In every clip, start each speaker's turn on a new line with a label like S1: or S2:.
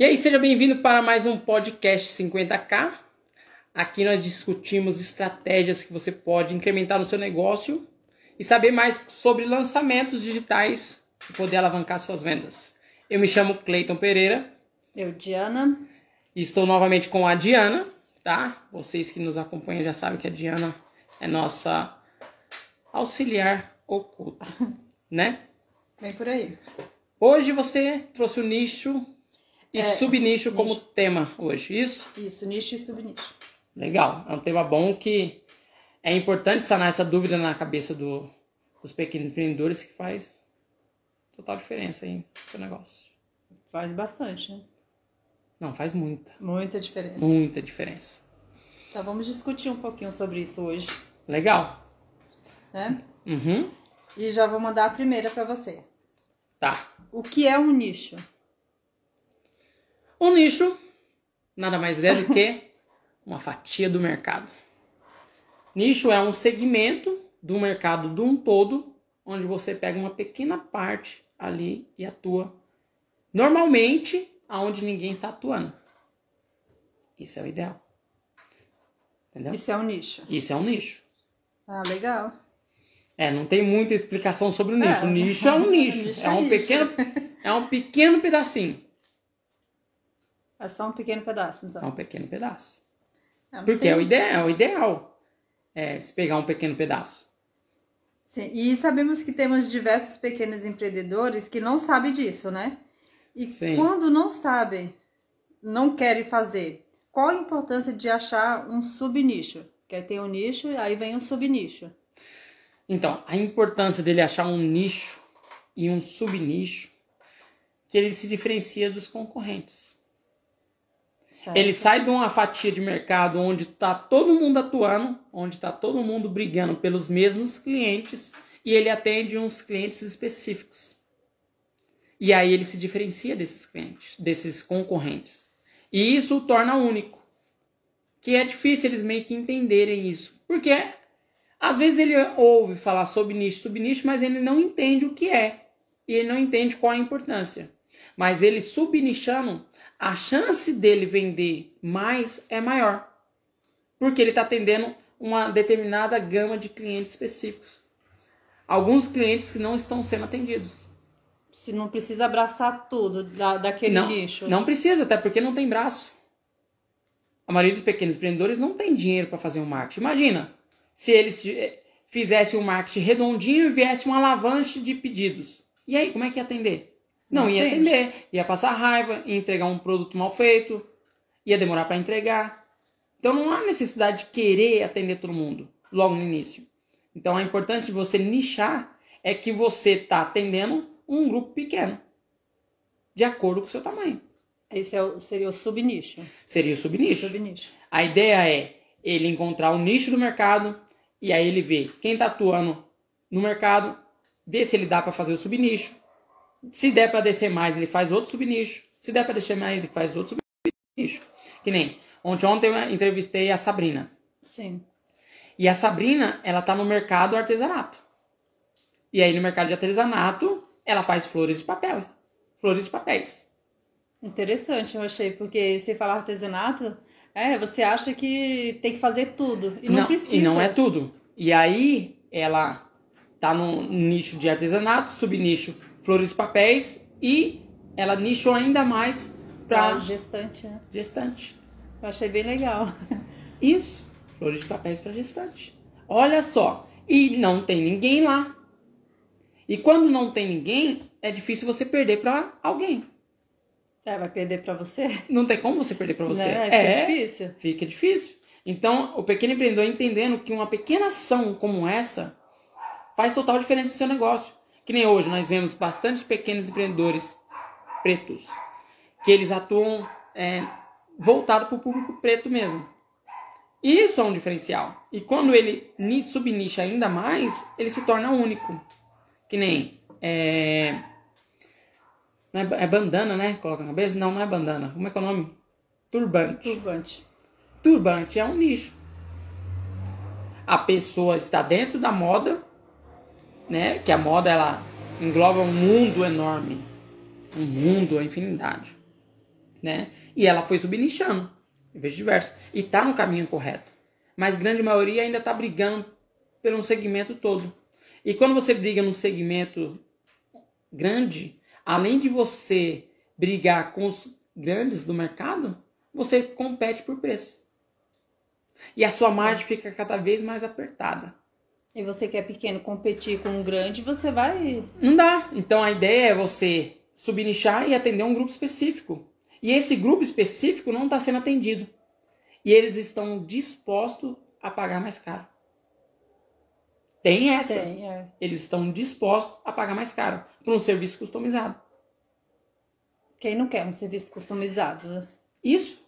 S1: E aí, seja bem-vindo para mais um podcast 50K. Aqui nós discutimos estratégias que você pode incrementar no seu negócio e saber mais sobre lançamentos digitais e poder alavancar suas vendas. Eu me chamo Cleiton Pereira.
S2: Eu, Diana.
S1: E estou novamente com a Diana, tá? Vocês que nos acompanham já sabem que a Diana é nossa auxiliar oculta, né?
S2: Vem por aí.
S1: Hoje você trouxe o nicho e
S2: É,
S1: subnicho como
S2: nicho.
S1: tema hoje, isso?
S2: Isso, nicho e subnicho.
S1: Legal, é um tema bom que é importante sanar essa dúvida na cabeça do- dos pequenos empreendedores que faz total diferença aí no seu negócio.
S2: Faz bastante, né?
S1: Não, faz muita,
S2: Muita diferença.
S1: muita diferença.
S2: Então vamos discutir um pouquinho sobre isso hoje,
S1: Legal?
S2: né?
S1: Uhum,
S2: E já vou mandar a primeira pra você.
S1: tá.
S2: O que é um nicho?
S1: Um nicho nada mais é do que uma fatia do mercado. Nicho é um segmento do mercado de um todo, onde você pega uma pequena parte ali e atua normalmente aonde ninguém está atuando. Isso é o ideal. Entendeu?
S2: Isso é um nicho.
S1: Isso é um nicho.
S2: Ah, legal.
S1: É, não tem muita explicação sobre o nicho.
S2: É.
S1: O nicho é um nicho.
S2: Nicho
S1: é
S2: é
S1: um
S2: nicho.
S1: pequeno é um pequeno pedacinho.
S2: É só um pequeno pedaço,
S1: É
S2: então.
S1: um pequeno pedaço.
S2: Não
S1: Porque
S2: tem-
S1: é o ideal, é o ideal. É se pegar um pequeno pedaço.
S2: Sim, e sabemos que temos diversos pequenos empreendedores que não sabem disso, né? E
S1: Sim.
S2: quando não sabem, não querem fazer, qual a importância de achar um subnicho? Quer ter um nicho, aí vem um subnicho.
S1: Então, a importância dele achar um nicho e um subnicho que ele se diferencia dos concorrentes.
S2: Certo?
S1: Ele sai de uma fatia de mercado onde está todo mundo atuando, onde está todo mundo brigando pelos mesmos clientes e ele atende uns clientes específicos. E aí ele se diferencia desses clientes, desses concorrentes. E isso o torna único. Que é difícil eles meio que entenderem isso. Porque às vezes ele ouve falar sobre nicho, subnicho, mas ele não entende o que é. E ele não entende qual a importância. Mas ele subnichando, a chance dele vender mais é maior. Porque ele está atendendo uma determinada gama de clientes específicos. Alguns clientes que não estão sendo atendidos.
S2: Se não precisa abraçar tudo da, daquele
S1: não,
S2: nicho.
S1: não precisa, até porque não tem braço. A maioria dos pequenos empreendedores não tem dinheiro para fazer um marketing. Imagina se eles eh, fizessem um marketing redondinho e viesse uma alavanche de pedidos. E aí, como é que ia atender? Não, ia
S2: atende.
S1: atender, ia passar raiva, ia entregar um produto mal feito, ia demorar para entregar. Então não há necessidade de querer atender todo mundo logo no início. Então a importância de você nichar é que você está atendendo um grupo pequeno, de acordo com o seu tamanho.
S2: Esse é o- seria o subnicho.
S1: Seria o subnicho.
S2: Subnicho.
S1: A ideia é ele encontrar o nicho do mercado e aí ele vê quem está atuando no mercado, vê se ele dá para fazer o subnicho. Se der para descer mais, ele faz outro subnicho. Se der para descer mais, ele faz outro subnicho. Que nem ontem, ontem eu entrevistei a Sabrina.
S2: Sim.
S1: E a Sabrina, ela tá no mercado artesanato. E aí no mercado de artesanato, ela faz flores de papel. Flores de papéis.
S2: Interessante, eu achei, porque se falar artesanato, é, você acha que tem que fazer tudo. E não, precisa.
S1: E não é tudo. E aí ela tá no nicho de artesanato, subnicho flores de papéis e ela nichou ainda mais para
S2: gestante, né?
S1: gestante.
S2: Eu achei bem legal.
S1: Isso, flores de papéis para gestante. Olha só, e não tem ninguém lá. E quando não tem ninguém, é difícil você perder para alguém.
S2: É, vai perder pra você?
S1: Não tem como você perder para você.
S2: Né? É, difícil.
S1: Fica difícil. Então, o pequeno empreendedor entendendo que uma pequena ação como essa faz total diferença no seu negócio. Que nem hoje, nós vemos bastante pequenos empreendedores pretos, que eles atuam é, voltado para o público preto mesmo. Isso é um diferencial. E quando ele ni- subnicha ainda mais, ele se torna único. Que nem. É, é, é bandana, né? Coloca na cabeça? Não, não é bandana. Como é que é o nome? Turbante.
S2: Turbante.
S1: Turbante é um nicho. A pessoa está dentro da moda, né? Que a moda ela engloba um mundo enorme. Um mundo, a infinidade. né? E ela foi subnichando, em vez de diverso. E tá no caminho correto. Mas grande maioria ainda tá brigando pelo segmento todo. E quando você briga num segmento grande, além de você brigar com os grandes do mercado, você compete por preço. E a sua margem fica cada vez mais apertada.
S2: E você que é pequeno competir com um grande, você vai.
S1: Não dá. Então a ideia é você subnichar e atender um grupo específico. E esse grupo específico não está sendo atendido. E eles estão dispostos a pagar mais caro. Tem essa.
S2: Tem, é.
S1: Eles estão dispostos a pagar mais caro por um serviço customizado.
S2: Quem não quer um serviço customizado?
S1: Isso.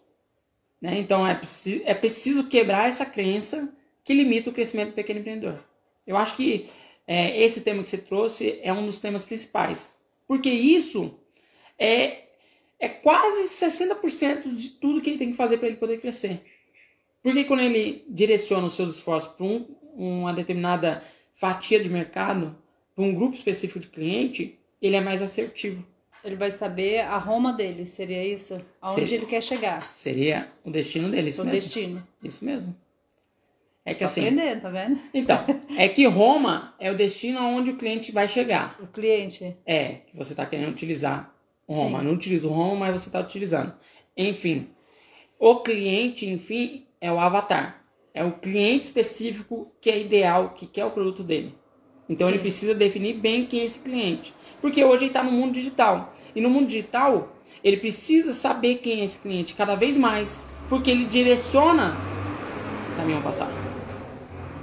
S1: Né? Então é, é preciso quebrar essa crença que limita o crescimento do pequeno empreendedor. Eu acho que é, esse tema que você trouxe é um dos temas principais. Porque isso é, é quase 60% de tudo que ele tem que fazer para ele poder crescer. Porque quando ele direciona os seus esforços para um, uma determinada fatia de mercado, para um grupo específico de cliente, ele é mais assertivo.
S2: Ele vai saber a Roma dele, seria isso? Aonde
S1: Seria.
S2: ele quer chegar.
S1: Seria o destino dele, isso
S2: O
S1: mesmo.
S2: destino.
S1: Isso mesmo. É que assim.
S2: aprendendo, tá vendo?
S1: Então, é que Roma é o destino aonde o cliente vai chegar.
S2: O cliente.
S1: É, que você está querendo utilizar o Roma.
S2: Sim.
S1: Não utiliza o Roma, mas você está utilizando. Enfim, o cliente, enfim, é o avatar. É o cliente específico que é ideal, que quer o produto dele. Então
S2: Sim.
S1: ele precisa definir bem quem é esse cliente. Porque hoje ele está no mundo digital. E no mundo digital, ele precisa saber quem é esse cliente cada vez mais. Porque ele direciona. Caminhão passar.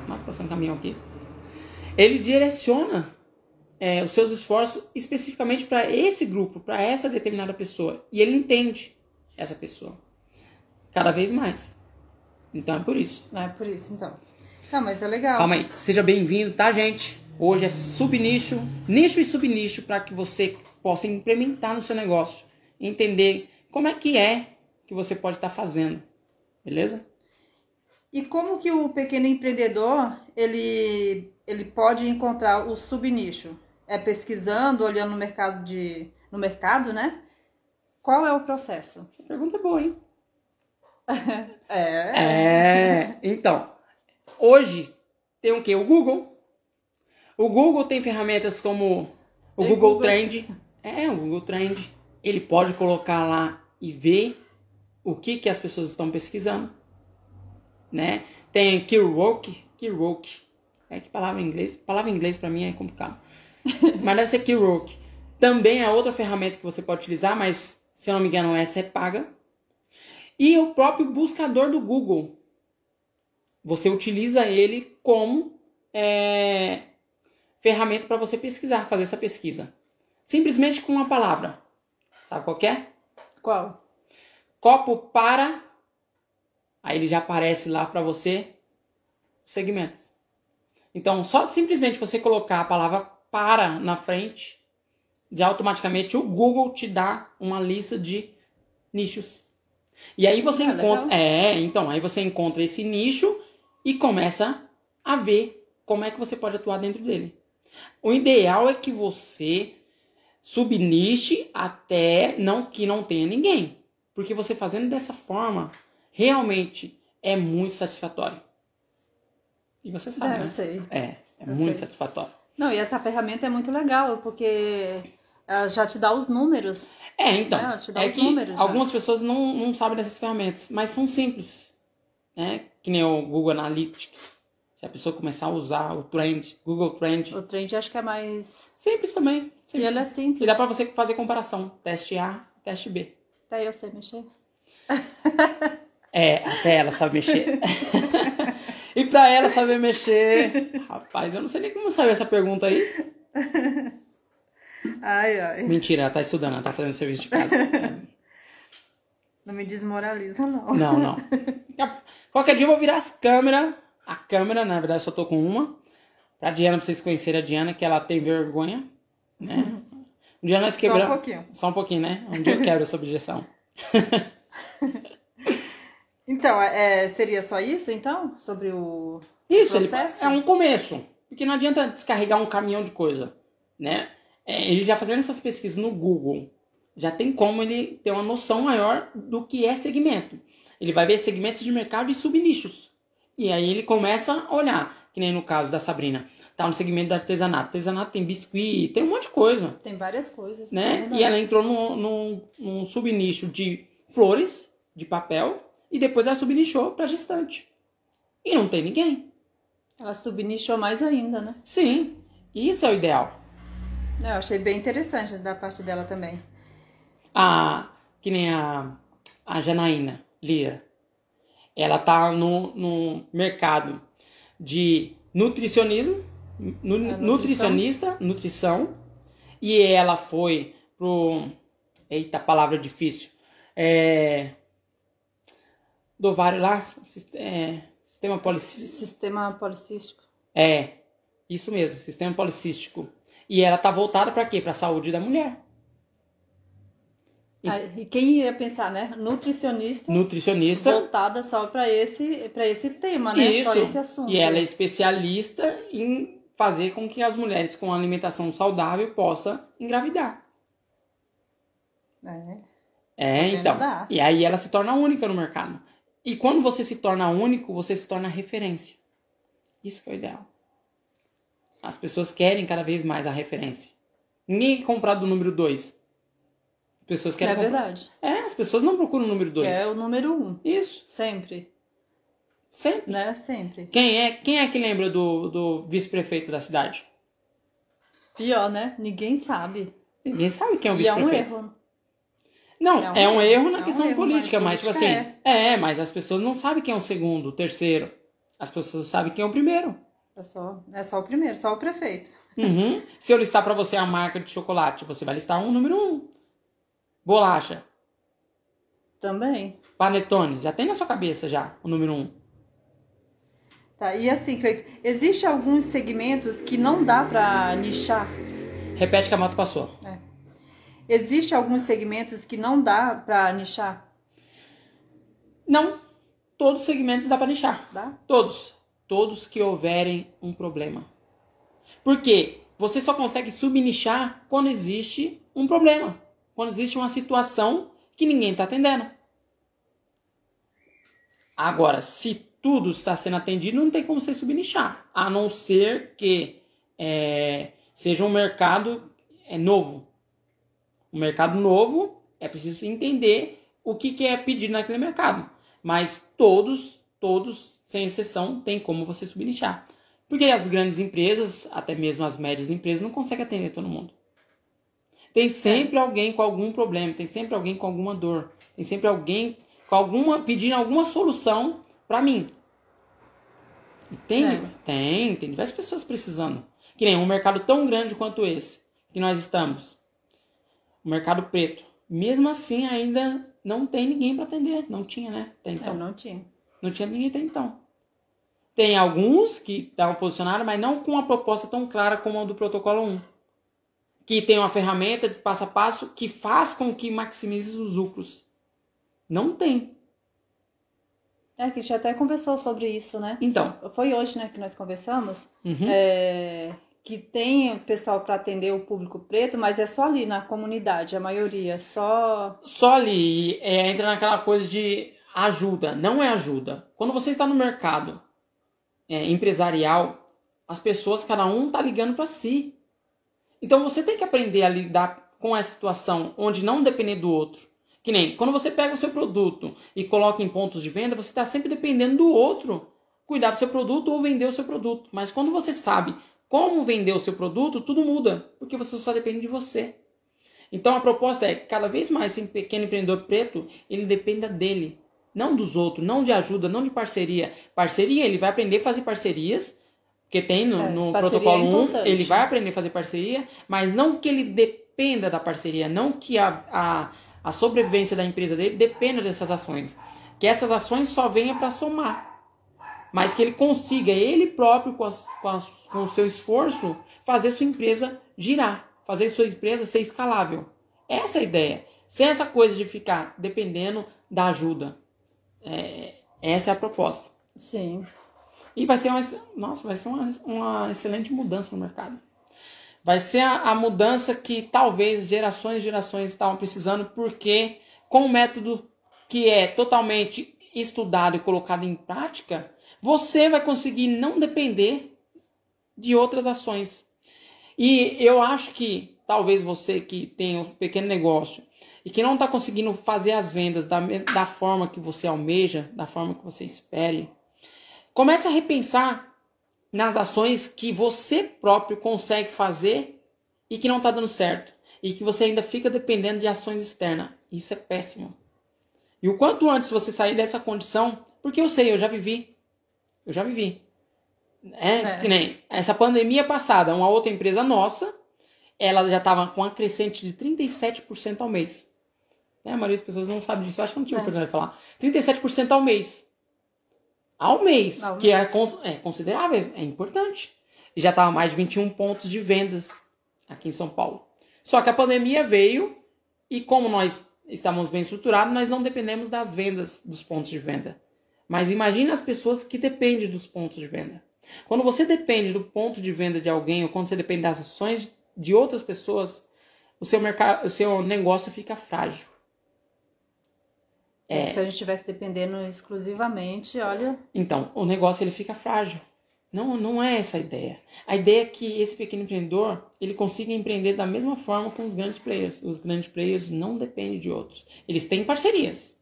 S1: Nossa, passando caminhão aqui. Ele direciona é, os seus esforços especificamente para esse grupo, para essa determinada pessoa. E ele entende essa pessoa. Cada vez mais. Então é por isso.
S2: Não é por isso, então. Tá, mas é legal.
S1: Calma aí. Seja bem-vindo, tá, gente? Hoje é subnicho, nicho e subnicho para que você possa implementar no seu negócio. Entender como é que é que você pode estar fazendo. Beleza?
S2: E como que o pequeno empreendedor, ele, ele pode encontrar o subnicho? É pesquisando, olhando no mercado de no mercado, né? Qual é o processo?
S1: Essa pergunta é boa, hein?
S2: É.
S1: É, então, hoje tem o que? O Google. O Google tem ferramentas como o Google,
S2: Google.
S1: Trend. É, o Google Trend. Ele pode colocar lá e ver o que, que as pessoas estão pesquisando. Né? Tem Keyword. Keyword. É que palavra em inglês? Palavra em inglês pra mim é complicado. mas deve ser Keyword. Também é outra ferramenta que você pode utilizar, mas se eu não me engano, essa é paga. E o próprio buscador do Google. Você utiliza ele como é, ferramenta para você pesquisar, fazer essa pesquisa. Simplesmente com uma palavra. Sabe qual que é?
S2: Qual?
S1: Copo para. Aí ele já aparece lá para você os segmentos. Então, só simplesmente você colocar a palavra para na frente, já automaticamente o Google te dá uma lista de nichos. E aí você
S2: Ah,
S1: encontra.
S2: legal.
S1: É, então, aí você encontra esse nicho e começa a ver como é que você pode atuar dentro dele. O ideal é que você subniche até não que não tenha ninguém. Porque você fazendo dessa forma, realmente é muito satisfatório. E você sabe,
S2: É, eu
S1: né?
S2: sei.
S1: É, é
S2: Eu
S1: muito
S2: sei.
S1: satisfatório.
S2: Não, e essa ferramenta é muito legal, porque ela já te dá os números.
S1: É, então.
S2: Dá
S1: é
S2: os
S1: que
S2: números já.
S1: algumas pessoas não, não sabem dessas ferramentas, mas são simples. Né? Que nem o Google Analytics. Se a pessoa começar a usar o Trend, Google Trend.
S2: O trend acho que é mais.
S1: Simples também.
S2: E
S1: Simples.
S2: ele é simples.
S1: E dá pra você fazer comparação. Teste A, teste B.
S2: Até eu sei mexer.
S1: É, até ela sabe mexer. e pra ela saber mexer. Rapaz, eu não sei nem como saiu essa pergunta aí.
S2: Ai, ai.
S1: Mentira, ela tá estudando, ela tá fazendo serviço de casa.
S2: Não me desmoraliza, não.
S1: Não, não. Qualquer dia eu vou virar as câmeras. A câmera, na verdade, eu só tô com uma. Pra Diana, pra vocês conhecerem a Diana, que ela tem vergonha. Né? Um dia nós quebramos.
S2: um pouquinho.
S1: Só um pouquinho, né? Um dia eu quebro essa objeção.
S2: Então, é, seria só isso, então? Sobre o
S1: Isso, ele-
S2: processo?
S1: é um começo. Porque não adianta descarregar um caminhão de coisa, né? É, ele já fazendo essas pesquisas no Google, já tem como ele ter uma noção maior do que é segmento. Ele vai ver segmentos de mercado e subnichos. E aí ele começa a olhar, que nem no caso da Sabrina. Tá no segmento do artesanato. Artesanato tem biscuit, tem um monte de coisa.
S2: Tem várias coisas.
S1: Né? E ela entrou num, num, num subnicho de flores, de papel, e depois ela subnichou para gestante. E não tem ninguém.
S2: Ela subnichou mais ainda, né?
S1: Sim, isso é o ideal.
S2: Eu achei bem interessante da parte dela também.
S1: A, que nem a, a Janaína Lira. Ela tá no, no mercado de nutricionismo, nu, nutricionista, nutrição, e ela foi pro. Eita, palavra difícil. É, do ovário lá, é, sistema policístico.
S2: Sistema policístico.
S1: É, isso mesmo, sistema policístico. E ela tá voltada para quê? Para a saúde da mulher.
S2: E, ah, e quem ia pensar, né? Nutricionista.
S1: Nutricionista.
S2: Voltada só para esse, pra esse tema, né?
S1: Isso.
S2: Só esse assunto.
S1: E ela é especialista em fazer com que as mulheres com alimentação saudável possam engravidar.
S2: É.
S1: É, então. E aí ela se torna única no mercado. E quando você se torna único, você se torna referência. Isso que é o ideal. As pessoas querem cada vez mais a referência. Ninguém quer comprar do número 2. Pessoas querem
S2: é comprar... verdade.
S1: É, as pessoas não procuram o número 2.
S2: É o número 1. Um.
S1: Isso.
S2: Sempre.
S1: Sempre.
S2: Né? Sempre.
S1: Quem é, quem é que lembra do, do vice-prefeito da cidade?
S2: Pior, né? Ninguém sabe.
S1: Ninguém sabe quem é o vice-prefeito.
S2: E é um erro.
S1: Não, é um, é um erro, erro na é questão um erro, política, mas, tipo assim, é. é. mas as pessoas não sabem quem é o segundo, o terceiro. As pessoas sabem quem é o primeiro.
S2: É só, é só o primeiro, só o prefeito.
S1: Uhum. Se eu listar para você a marca de chocolate, você vai listar um número um. Bolacha.
S2: Também.
S1: Panetone, já tem na sua cabeça já o número um.
S2: Tá, e assim, Cleito, existe alguns segmentos que não dá para nichar?
S1: Repete que a moto passou.
S2: Existe alguns segmentos que não dá para nichar?
S1: Não. Todos os segmentos dá para nichar.
S2: Dá?
S1: Todos. Todos que houverem um problema. Por quê? Você só consegue subnichar quando existe um problema. Quando existe uma situação que ninguém está atendendo. Agora, se tudo está sendo atendido, não tem como você subnichar. A não ser que é, seja um mercado é, novo. Um mercado novo, é preciso entender o que, que é pedido naquele mercado. Mas todos, todos, sem exceção, tem como você subnichar. Porque as grandes empresas, até mesmo as médias empresas, não conseguem atender todo mundo. Tem sempre é. alguém com algum problema, tem sempre alguém com alguma dor, tem sempre alguém com alguma pedindo alguma solução para mim. E tem, é. tem, tem diversas pessoas precisando. Que nem um mercado tão grande quanto esse que nós estamos o mercado preto. Mesmo assim, ainda não tem ninguém para atender. Não tinha, né? Até então.
S2: É, não tinha.
S1: Não tinha ninguém até então. Tem alguns que estavam posicionados, mas não com uma proposta tão clara como a do protocolo 1. Que tem uma ferramenta de passo a passo que faz com que maximize os lucros. Não tem.
S2: É, que a gente até conversou sobre isso, né?
S1: Então.
S2: Foi hoje, né, que nós conversamos.
S1: Uhum.
S2: É, que tem pessoal para atender o público preto, mas é só ali na comunidade, a maioria, só.
S1: Só ali é, entra naquela coisa de ajuda, não é ajuda. Quando você está no mercado é, empresarial, as pessoas, cada um tá ligando para si. Então você tem que aprender a lidar com essa situação, onde não depender do outro. Que nem quando você pega o seu produto e coloca em pontos de venda, você está sempre dependendo do outro cuidar do seu produto ou vender o seu produto. Mas quando você sabe como vender o seu produto, tudo muda, porque você só depende de você. Então a proposta é cada vez mais esse pequeno empreendedor preto, ele dependa dele, não dos outros, não de ajuda, não de parceria. Parceria, ele vai aprender a fazer parcerias, que tem no, é, no protocolo é 1, ele vai aprender a fazer parceria, mas não que ele dependa da parceria, não que a, a, a sobrevivência da empresa dele dependa dessas ações. Que essas ações só venham para somar mas que ele consiga, ele próprio, com, as, com, as, com o seu esforço, fazer sua empresa girar, fazer sua empresa ser escalável. Essa é a ideia. Sem essa coisa de ficar dependendo da ajuda. É, essa é a proposta.
S2: Sim.
S1: E vai ser uma, nossa, vai ser uma, uma excelente mudança no mercado. Vai ser a, a mudança que talvez gerações e gerações estavam precisando, porque com o método que é totalmente estudado e colocado em prática, você vai conseguir não depender de outras ações. E eu acho que talvez você que tem um pequeno negócio e que não está conseguindo fazer as vendas da, da forma que você almeja, da forma que você espere, comece a repensar nas ações que você próprio consegue fazer e que não está dando certo. E que você ainda fica dependendo de ações externas. Isso é péssimo. E o quanto antes você sair dessa condição, porque eu sei, eu já vivi. Eu já vivi. É, é. que nem essa pandemia passada, uma outra empresa nossa, ela já estava com uma crescente de 37% ao mês. É, a maioria das pessoas não sabe disso, eu acho que não tinha é. oportunidade de falar. 37% ao mês. Ao mês, ao que é mês. É, é considerável, é importante. E já estava mais de 21 pontos de vendas aqui em São Paulo. Só que a pandemia veio e como nós estamos bem estruturados, nós não dependemos das vendas dos pontos de venda. Mas imagine as pessoas que dependem dos pontos de venda. Quando você depende do ponto de venda de alguém ou quando você depende das ações de outras pessoas, o seu mercado, o seu negócio fica frágil.
S2: É, se a gente estivesse dependendo exclusivamente, olha.
S1: Então, o negócio ele fica frágil. Não, não é essa a ideia. A ideia é que esse pequeno empreendedor ele consiga empreender da mesma forma com os grandes players. Os grandes players não dependem de outros. Eles têm parcerias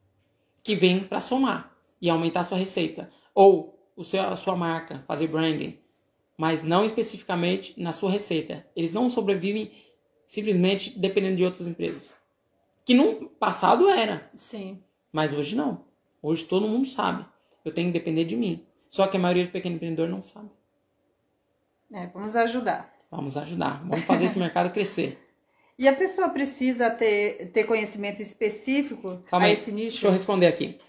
S1: que vêm para somar e aumentar a sua receita. Ou o seu, a sua marca, fazer branding. Mas não especificamente na sua receita. Eles não sobrevivem simplesmente dependendo de outras empresas. Que no passado era.
S2: Sim.
S1: Mas hoje não. Hoje todo mundo sabe. Eu tenho que depender de mim. Só que a maioria dos pequenos empreendedores não sabe.
S2: É, vamos ajudar.
S1: Vamos ajudar. Vamos fazer esse mercado crescer.
S2: E a pessoa precisa ter, ter conhecimento específico
S1: Calma a aí, esse nicho? Deixa eu responder aqui.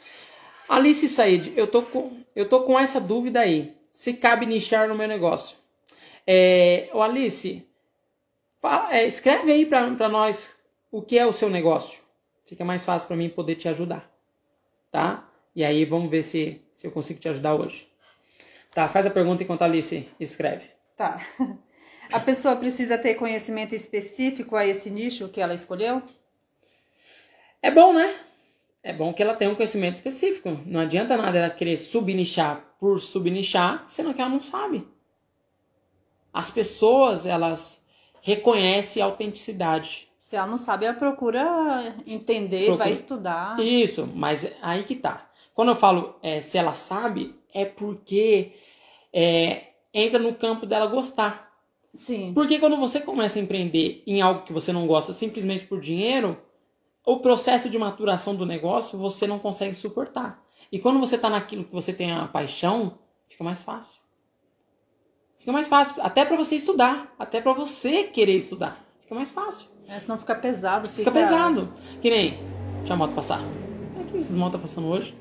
S1: Alice Said, eu tô com, eu tô com essa dúvida aí. Se cabe nichar no meu negócio. É, o Alice, fala, é, escreve aí para nós o que é o seu negócio. Fica mais fácil para mim poder te ajudar. Tá? E aí vamos ver se, se eu consigo te ajudar hoje. Tá, faz a pergunta enquanto a Alice escreve.
S2: Tá. A pessoa precisa ter conhecimento específico a esse nicho que ela escolheu?
S1: É bom, né? É bom que ela tenha um conhecimento específico. Não adianta nada ela querer subnichar por subnichar, sendo que ela não sabe. As pessoas, elas reconhecem a autenticidade.
S2: Se ela não sabe, ela procura entender, procura... vai estudar.
S1: Isso, mas aí que tá. Quando eu falo é, se ela sabe, é porque é, entra no campo dela gostar.
S2: Sim.
S1: Porque quando você começa a empreender em algo que você não gosta simplesmente por dinheiro, o processo de maturação do negócio você não consegue suportar. E quando você está naquilo que você tem a paixão, fica mais fácil. Fica mais fácil, até para você estudar, até para você querer estudar. Fica mais fácil.
S2: É, senão fica pesado.
S1: Fica... fica pesado. Que nem. Deixa a moto passar. É que esses motos tá passando hoje.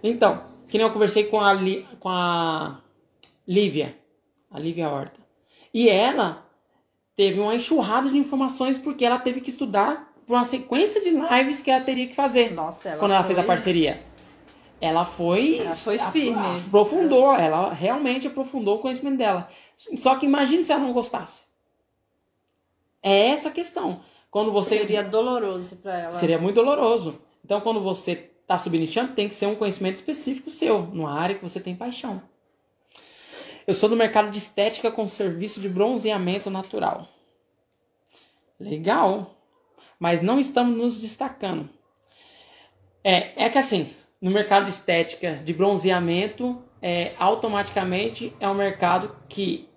S1: Então, que nem eu conversei com a, Li... com a Lívia. A Lívia Horta. E ela teve uma enxurrada de informações porque ela teve que estudar por uma sequência de lives que ela teria que fazer.
S2: Nossa, ela
S1: quando ela
S2: foi...
S1: fez a parceria. Ela foi.
S2: Ela foi firme.
S1: Aprofundou, ela realmente aprofundou o conhecimento dela. Só que imagine se ela não gostasse. É essa a questão. Quando você.
S2: Seria doloroso para ela.
S1: Seria muito doloroso. Então, quando você está subnichando, tem que ser um conhecimento específico seu, numa área que você tem paixão. Eu sou do mercado de estética com serviço de bronzeamento natural. Legal. Mas não estamos nos destacando. É, é que assim, no mercado de estética de bronzeamento, é, automaticamente é um mercado que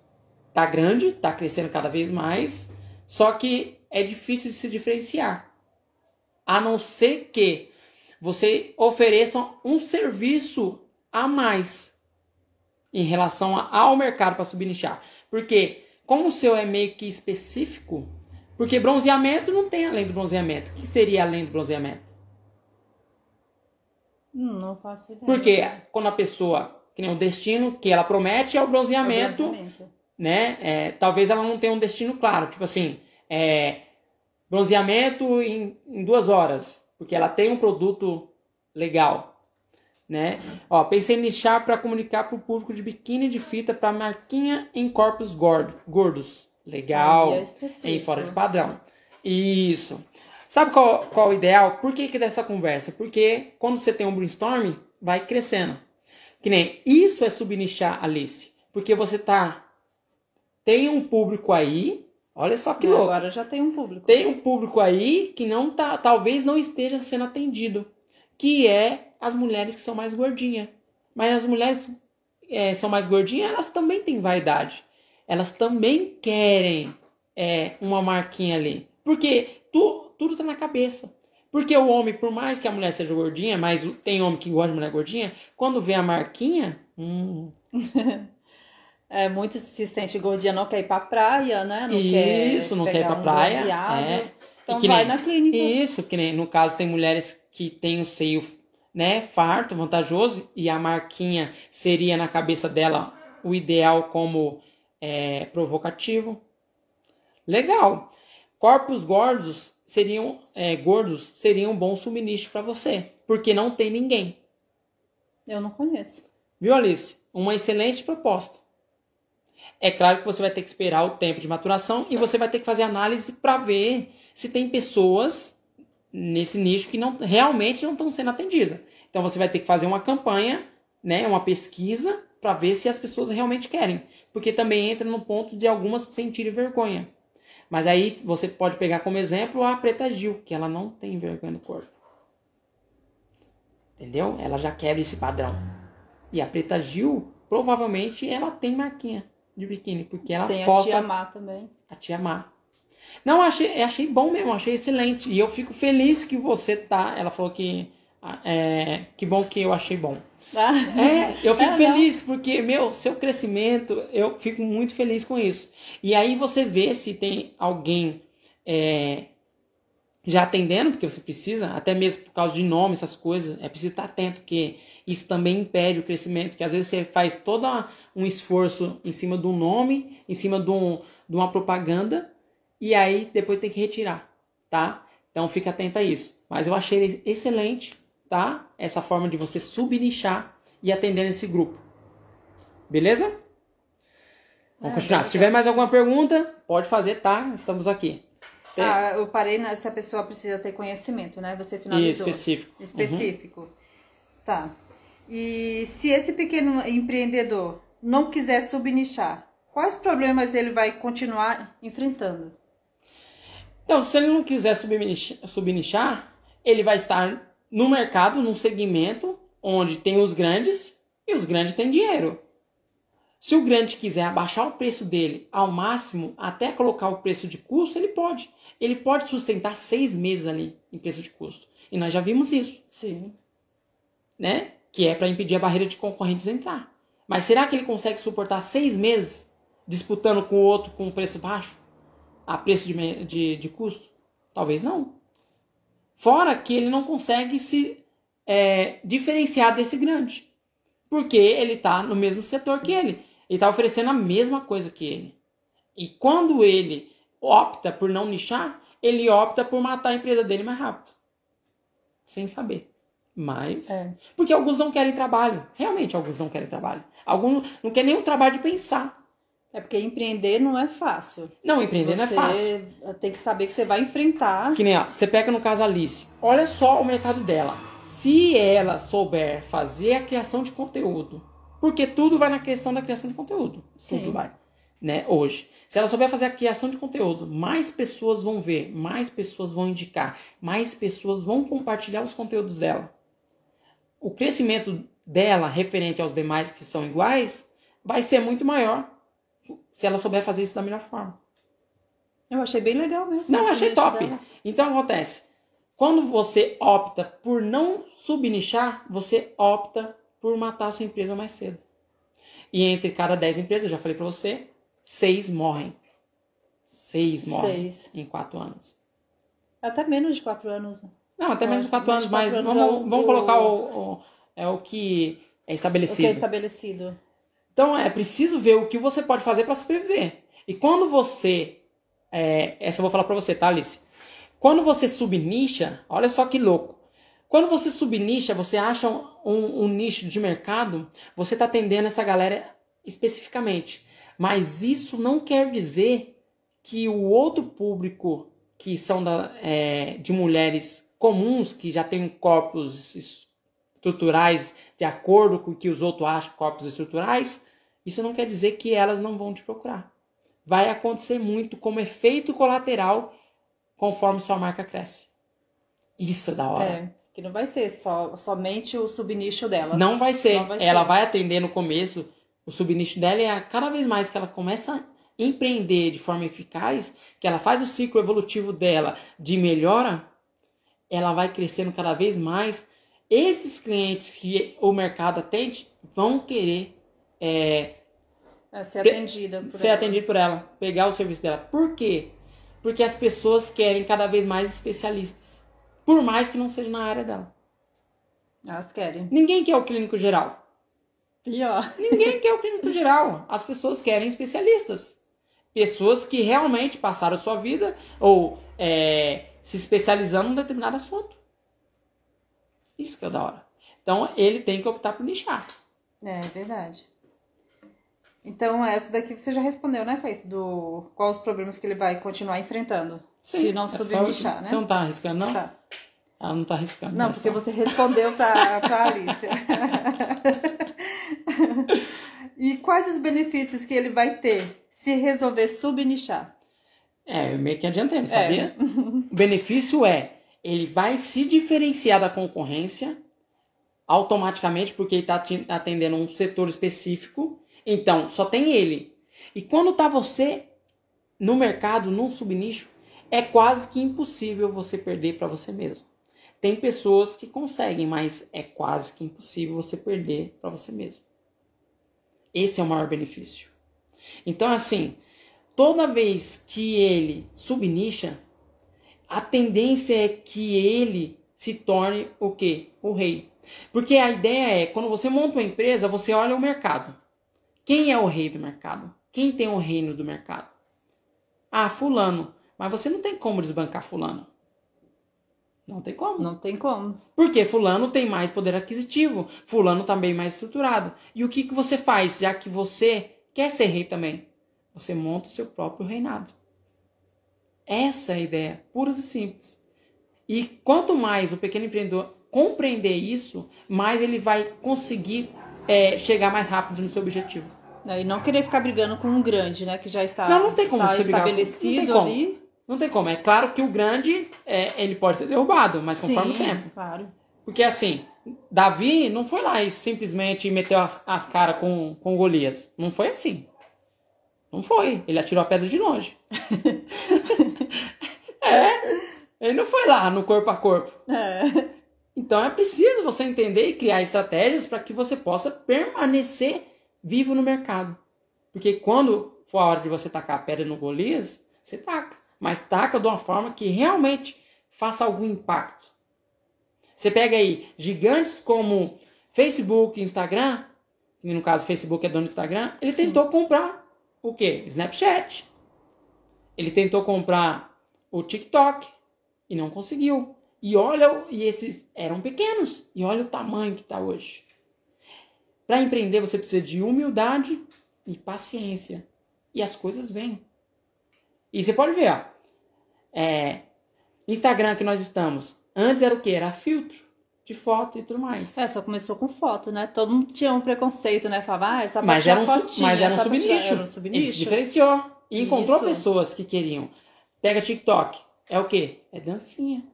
S1: tá grande, tá crescendo cada vez mais, só que é difícil de se diferenciar. A não ser que você ofereça um serviço a mais em relação ao mercado para subnichar. Porque, como o seu é meio que específico, porque bronzeamento não tem além do bronzeamento. O que seria além do bronzeamento?
S2: Não faço ideia.
S1: Porque quando a pessoa, que nem o destino que ela promete é o bronzeamento, é o bronzeamento. né? É, talvez ela não tenha um destino claro. Tipo assim, é, bronzeamento em, em duas horas. Porque ela tem um produto legal né? Ó, pensei em nichar para comunicar para o público de biquíni de fita para marquinha em corpos gordos. Legal.
S2: É
S1: ir fora de padrão. Isso. Sabe qual, qual o ideal? Por que, que dessa conversa? Porque quando você tem um brainstorm, vai crescendo. Que nem isso é subnichar, Alice. Porque você tá. Tem um público aí. Olha só que louco.
S2: Agora já tem um público.
S1: Tem um público aí que não tá, talvez não esteja sendo atendido, que é as mulheres que são mais gordinhas. Mas as mulheres é, são mais gordinhas, elas também têm vaidade. Elas também querem é, uma marquinha ali. Porque tu, tudo tá na cabeça. Porque o homem, por mais que a mulher seja gordinha, mas tem homem que gosta de mulher gordinha, quando vê a marquinha, hum,
S2: É, muito se sente gordinha, não quer ir pra praia, né? Não quer
S1: Isso, não quer ir pra
S2: um
S1: praia,
S2: bronzeado.
S1: é.
S2: Então vai
S1: nem-
S2: na clínica.
S1: Isso, que nem no caso tem mulheres que têm o seio, né, farto, vantajoso, e a marquinha seria na cabeça dela o ideal como é, provocativo. Legal. Corpos gordos seriam é, gordos seriam um bom suministro para você, porque não tem ninguém.
S2: Eu não conheço.
S1: Viu, Alice? Uma excelente proposta. É claro que você vai ter que esperar o tempo de maturação e você vai ter que fazer análise para ver se tem pessoas nesse nicho que não realmente não estão sendo atendidas. Então você vai ter que fazer uma campanha, né, uma pesquisa para ver se as pessoas realmente querem, porque também entra no ponto de algumas sentirem vergonha. Mas aí você pode pegar como exemplo a Preta Gil, que ela não tem vergonha do corpo. Entendeu? Ela já quebra esse padrão. E a Preta Gil, provavelmente, ela tem marquinha de biquíni, porque ela
S2: Tem a
S1: posta
S2: tia Má também.
S1: a tia Má. Não, achei, achei bom mesmo, achei excelente. E eu fico feliz que você tá. Ela falou que. É, que bom que eu achei bom.
S2: Ah,
S1: É, eu fico
S2: É, não.
S1: feliz porque, meu, seu crescimento, eu fico muito feliz com isso. E aí você vê se tem alguém é, já atendendo, porque você precisa, até mesmo por causa de nome, essas coisas, é preciso estar atento, porque isso também impede o crescimento, porque às vezes você faz todo um esforço em cima do nome, em cima de, um, de uma propaganda, e aí depois tem que retirar, tá? Então fica atento a isso. Mas eu achei excelente, tá? Essa forma de você subnichar e atender esse grupo. Beleza? Vamos
S2: É,
S1: continuar. Se tiver mais alguma pergunta, pode fazer, tá? Estamos aqui. Tem-
S2: Ah, eu parei nessa pessoa precisa ter conhecimento, né? Você
S1: e
S2: finalizou.
S1: específico. Uhum.
S2: Específico. Tá. E se esse pequeno empreendedor não quiser subnichar, quais problemas ele vai continuar enfrentando?
S1: Então, se ele não quiser subnichar, ele vai estar no mercado, num segmento onde tem os grandes e os grandes têm dinheiro. Se o grande quiser abaixar o preço dele ao máximo, até colocar o preço de custo, ele pode. Ele pode sustentar seis meses ali em preço de custo. E nós já vimos isso,
S2: Sim.
S1: né? Que é para impedir a barreira de concorrentes entrar. Mas será que ele consegue suportar seis meses disputando com o outro com preço baixo? A preço de, de, de custo? Talvez não. Fora que ele não consegue se é, diferenciar desse grande. Porque ele está no mesmo setor que ele. Ele está oferecendo a mesma coisa que ele. E quando ele opta por não nichar, ele opta por matar a empresa dele mais rápido. Sem saber. Mas.
S2: É.
S1: Porque alguns não querem trabalho. Realmente, alguns não querem trabalho. Alguns não querem nem o trabalho de pensar.
S2: É porque empreender não é fácil.
S1: Não, empreender não é
S2: você
S1: fácil.
S2: tem que saber que você vai enfrentar.
S1: Que nem, ó, você pega no caso a Alice. Olha só o mercado dela. Se ela souber fazer a criação de conteúdo, porque tudo vai na questão da criação de conteúdo.
S2: Sim.
S1: Tudo vai. Né, hoje. Se ela souber fazer a criação de conteúdo, mais pessoas vão ver, mais pessoas vão indicar, mais pessoas vão compartilhar os conteúdos dela. O crescimento dela, referente aos demais que são iguais, vai ser muito maior se ela souber fazer isso da melhor forma.
S2: Eu achei bem legal mesmo.
S1: Não, achei top.
S2: dela.
S1: Então acontece. Quando você opta por não subnichar, você opta por matar a sua empresa mais cedo. E entre cada 10 empresas, eu já falei pra você, 6 morrem. 6 morrem
S2: Seis.
S1: em 4 anos.
S2: Até menos de quatro anos.
S1: Não, até menos de 4
S2: Menos
S1: anos, mas
S2: quatro anos
S1: vamos,
S2: é o-
S1: vamos
S2: o-
S1: colocar o, o- é o que é
S2: O
S1: estabelecido.
S2: que é estabelecido.
S1: Então é preciso ver o que você pode fazer para sobreviver. E quando você. é, essa eu vou falar para você, tá, Alice? Quando você subnicha, olha só que louco. Quando você subnicha, você acha um, um- nicho de mercado, você está atendendo essa galera especificamente. Mas isso não quer dizer que o outro público, que são da, é, de mulheres comuns, que já têm corpos estruturais de acordo com o que os outros acham corpos estruturais, isso não quer dizer que elas não vão te procurar. Vai acontecer muito como efeito colateral conforme sua marca cresce. Isso é da hora.
S2: É, que não vai ser só, somente o subnicho dela.
S1: Não vai ser.
S2: Não vai
S1: ela
S2: ser.
S1: vai atender no começo. O subnicho dela é a- cada vez mais que ela começa a empreender de forma eficaz, que ela faz o ciclo evolutivo dela de melhora, ela vai crescendo cada vez mais. Esses clientes que o mercado atende vão querer é,
S2: É, ser atendida por
S1: ser
S2: ela.
S1: atendido por ela, pegar o serviço dela. Por quê? Porque as pessoas querem cada vez mais especialistas. Por mais que não seja na área dela.
S2: Elas querem.
S1: Ninguém quer o clínico geral.
S2: Pior.
S1: Ninguém quer o clínico geral. As pessoas querem especialistas. Pessoas que realmente passaram sua vida ou é, se especializando em um determinado assunto. Isso que é da hora. Então ele tem que optar por nichar.
S2: É, verdade. Então, essa daqui você já respondeu, né, Feito? Do quais os problemas que ele vai continuar enfrentando. se não subnichar, né?
S1: Você não tá arriscando, não?
S2: Tá.
S1: Ela não tá arriscando.
S2: Não,
S1: né,
S2: porque
S1: só.
S2: você respondeu pra, pra Alicia. e quais os benefícios que ele vai ter se resolver subnichar?
S1: É, eu meio que adiantei,
S2: É.
S1: sabia? O benefício é, ele vai se diferenciar da concorrência automaticamente, porque ele está atendendo um setor específico. Então, só tem ele. E quando tá você no mercado, num subnicho, é quase que impossível você perder para você mesmo. Tem pessoas que conseguem, mas é quase que impossível você perder para você mesmo. Esse é o maior benefício. Então, assim, toda vez que ele subnicha, a tendência é que ele se torne o quê? O rei. Porque a ideia é, quando você monta uma empresa, você olha o mercado. Quem é o rei do mercado? Quem tem o reino do mercado? Ah, fulano. Mas você não tem como desbancar fulano. Não tem como.
S2: Não tem como.
S1: Porque fulano tem mais poder aquisitivo, fulano tá bem mais estruturado. E o que, que você faz, já que você quer ser rei também? Você monta o seu próprio reinado. Essa é a ideia, pura e simples. E quanto mais o pequeno empreendedor compreender isso, mais ele vai conseguir é, chegar mais rápido no seu objetivo.
S2: E não querer ficar brigando com um grande, né? Que já está,
S1: Não, não tem como
S2: tá
S1: brigar
S2: estabelecido
S1: não tem como.
S2: ali.
S1: Não tem como. É claro que o grande, é, ele pode ser derrubado, mas conforme
S2: Sim,
S1: o tempo.
S2: claro.
S1: Porque assim, Davi não foi lá e simplesmente meteu as, as caras com, com Golias. Não foi assim. Não foi. Ele atirou a pedra de longe. é. Ele não foi lá no corpo a corpo.
S2: É.
S1: Então é preciso você entender e criar estratégias para que você possa permanecer vivo no mercado. Porque quando for a hora de você tacar a pedra no Golias, você taca. Mas taca de uma forma que realmente faça algum impacto. Você pega aí gigantes como Facebook, Instagram, que no caso Facebook é dono do Instagram, ele
S2: Sim.
S1: tentou comprar o quê? Snapchat. Ele tentou comprar o TikTok e não conseguiu. E olha, e esses eram pequenos, e olha o tamanho que está hoje. Para empreender você precisa de humildade e paciência. E as coisas vêm. E você pode ver, ó. É, Instagram que nós estamos. Antes era o que? Era filtro de foto e tudo mais.
S2: É, só começou com foto, né? Todo mundo tinha um preconceito, né? Falava, ah, essa
S1: Mas
S2: é
S1: era um,
S2: fotinha,
S1: mas era um subnicho.
S2: Era um
S1: Ele se
S2: subnicho.
S1: diferenciou. E encontrou
S2: Isso.
S1: pessoas que queriam. Pega TikTok. É o quê? É dancinha.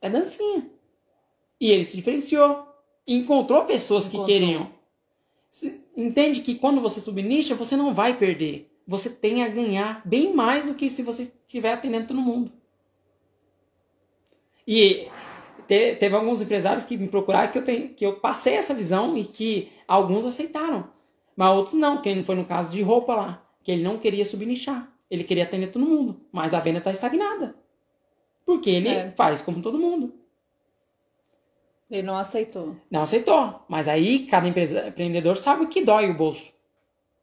S1: É dancinha. E ele se diferenciou. E encontrou pessoas
S2: Encontrou.
S1: que queriam. Entende que quando você subnicha, você não vai perder. Você tem a ganhar bem mais do que se você estiver atendendo todo mundo. E te- teve alguns empresários que me procuraram que eu, tenho, que eu passei essa visão e que alguns aceitaram. Mas outros não, que foi no caso de roupa lá, que ele não queria subnichar. Ele queria atender todo mundo, mas a venda está estagnada. Porque ele
S2: É.
S1: faz como todo mundo.
S2: Ele não aceitou.
S1: Não aceitou. Mas aí cada empresa- empreendedor sabe o que dói o bolso.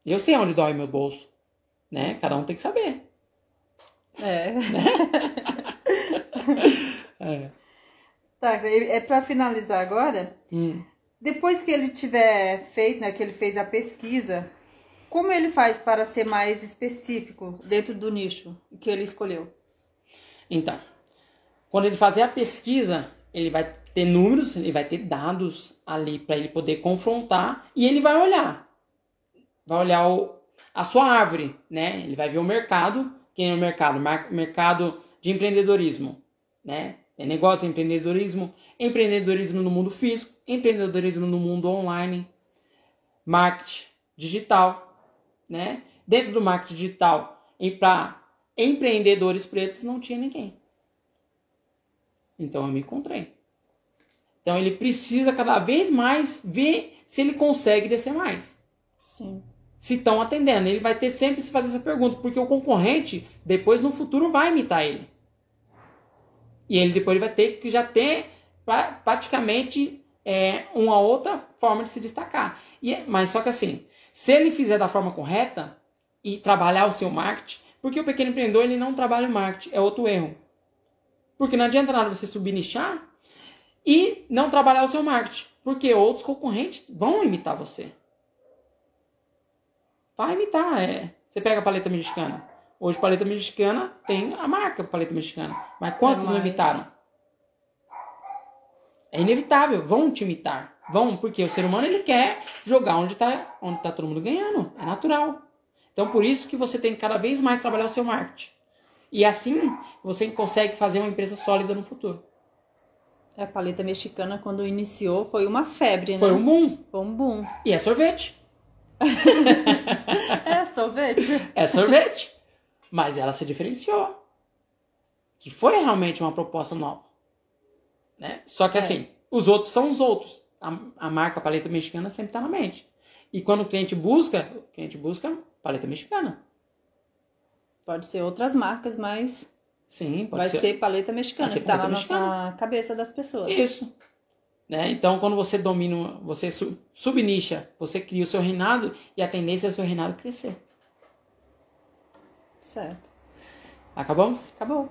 S1: Eu sei onde dói meu bolso. Né? Cada um tem que saber.
S2: É.
S1: É.
S2: Tá, é pra finalizar agora.
S1: Hum.
S2: Depois que ele tiver feito, né, que ele fez a pesquisa Como ele faz para ser mais específico dentro do nicho que ele escolheu?
S1: Então, quando ele fazer a pesquisa, ele vai ter números, ele vai ter dados ali para ele poder confrontar e ele vai olhar. Vai olhar o, a sua árvore, né? Ele vai ver o mercado, quem é o mercado? Mercado de empreendedorismo, né? É negócio, empreendedorismo, empreendedorismo no mundo físico, empreendedorismo no mundo online, marketing digital, né? Dentro do marketing digital, para empreendedores pretos não tinha ninguém. Então eu me encontrei. Então ele precisa cada vez mais ver se ele consegue descer mais.
S2: Sim.
S1: Se estão atendendo. Ele vai ter sempre se fazer essa pergunta, porque o concorrente, depois no futuro, vai imitar ele. E ele depois vai ter que já ter praticamente é, uma outra forma de se destacar. E, é, mas só que assim, se ele fizer da forma correta e trabalhar o seu marketing, porque o pequeno empreendedor ele não trabalha o marketing, é outro erro. Porque não adianta nada você subir nichar e não trabalhar o seu marketing, porque outros concorrentes vão imitar você. Vai imitar, é. Você pega a paleta mexicana. Hoje paleta mexicana tem a marca paleta mexicana, mas quantos é não imitaram? É inevitável, vão te imitar. Vão, porque o ser humano ele quer jogar onde está onde tá todo mundo ganhando. É natural. Então por isso que você tem que cada vez mais trabalhar o seu marketing. E assim você consegue fazer uma empresa sólida no futuro.
S2: A paleta mexicana, quando iniciou, foi uma febre, né?
S1: Foi um boom.
S2: Foi um boom.
S1: E é sorvete.
S2: É sorvete?
S1: É sorvete. Mas ela se diferenciou. Que foi realmente uma proposta nova. Né? Só que é. assim, os outros são os outros a, a marca paleta mexicana sempre está na mente. E quando o cliente busca, o cliente busca paleta mexicana.
S2: Pode ser outras marcas, mas
S1: Sim, pode
S2: vai
S1: ser.
S2: ser paleta mexicana, que está na, na, cabeça das pessoas.
S1: Isso. Né? Então, quando você domina, você subnicha, você cria o seu reinado e a tendência é o seu reinado crescer.
S2: Certo.
S1: Acabamos?
S2: Acabou.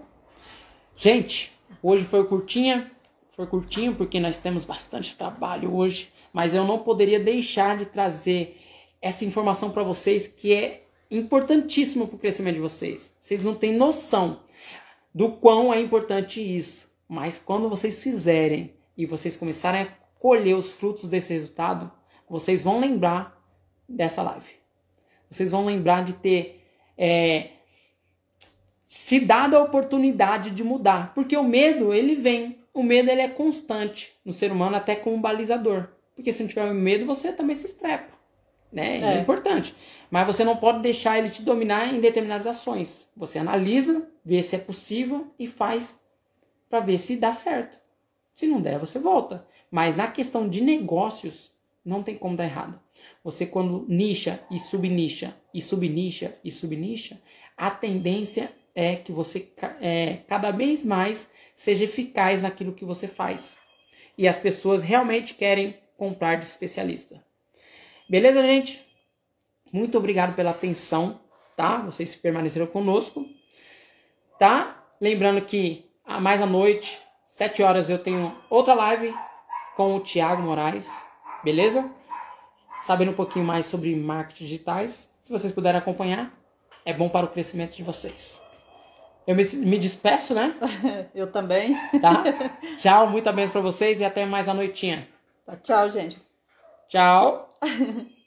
S1: Gente, hoje foi curtinha, foi curtinho porque nós temos bastante trabalho hoje, mas eu não poderia deixar de trazer essa informação para vocês que é importantíssimo para o crescimento de vocês. Vocês não têm noção do quão é importante isso, mas quando vocês fizerem e vocês começarem a colher os frutos desse resultado, vocês vão lembrar dessa live. Vocês vão lembrar de ter é, se dado a oportunidade de mudar, porque o medo ele vem o medo ele é constante no ser humano, até como balizador. Porque se não tiver medo, você também se estrepa. Né? É. é importante. Mas você não pode deixar ele te dominar em determinadas ações. Você analisa, vê se é possível e faz para ver se dá certo. Se não der, você volta. Mas na questão de negócios, não tem como dar errado. Você quando nicha e subnicha e subnicha e subnicha, a tendência é que você é, cada vez mais seja eficaz naquilo que você faz. E as pessoas realmente querem comprar de especialista. Beleza, gente? Muito obrigado pela atenção, tá? Vocês permaneceram conosco, tá? Lembrando que mais à noite, 7 horas, eu tenho outra live com o Thiago Moraes, beleza? Sabendo um pouquinho mais sobre marketing digitais. Se vocês puderem acompanhar, é bom para o crescimento de vocês. Eu me, me despeço, né?
S2: Eu também.
S1: Tá? Tchau, muita bênção pra vocês e até mais a noitinha.
S2: Tá, tchau, gente.
S1: Tchau.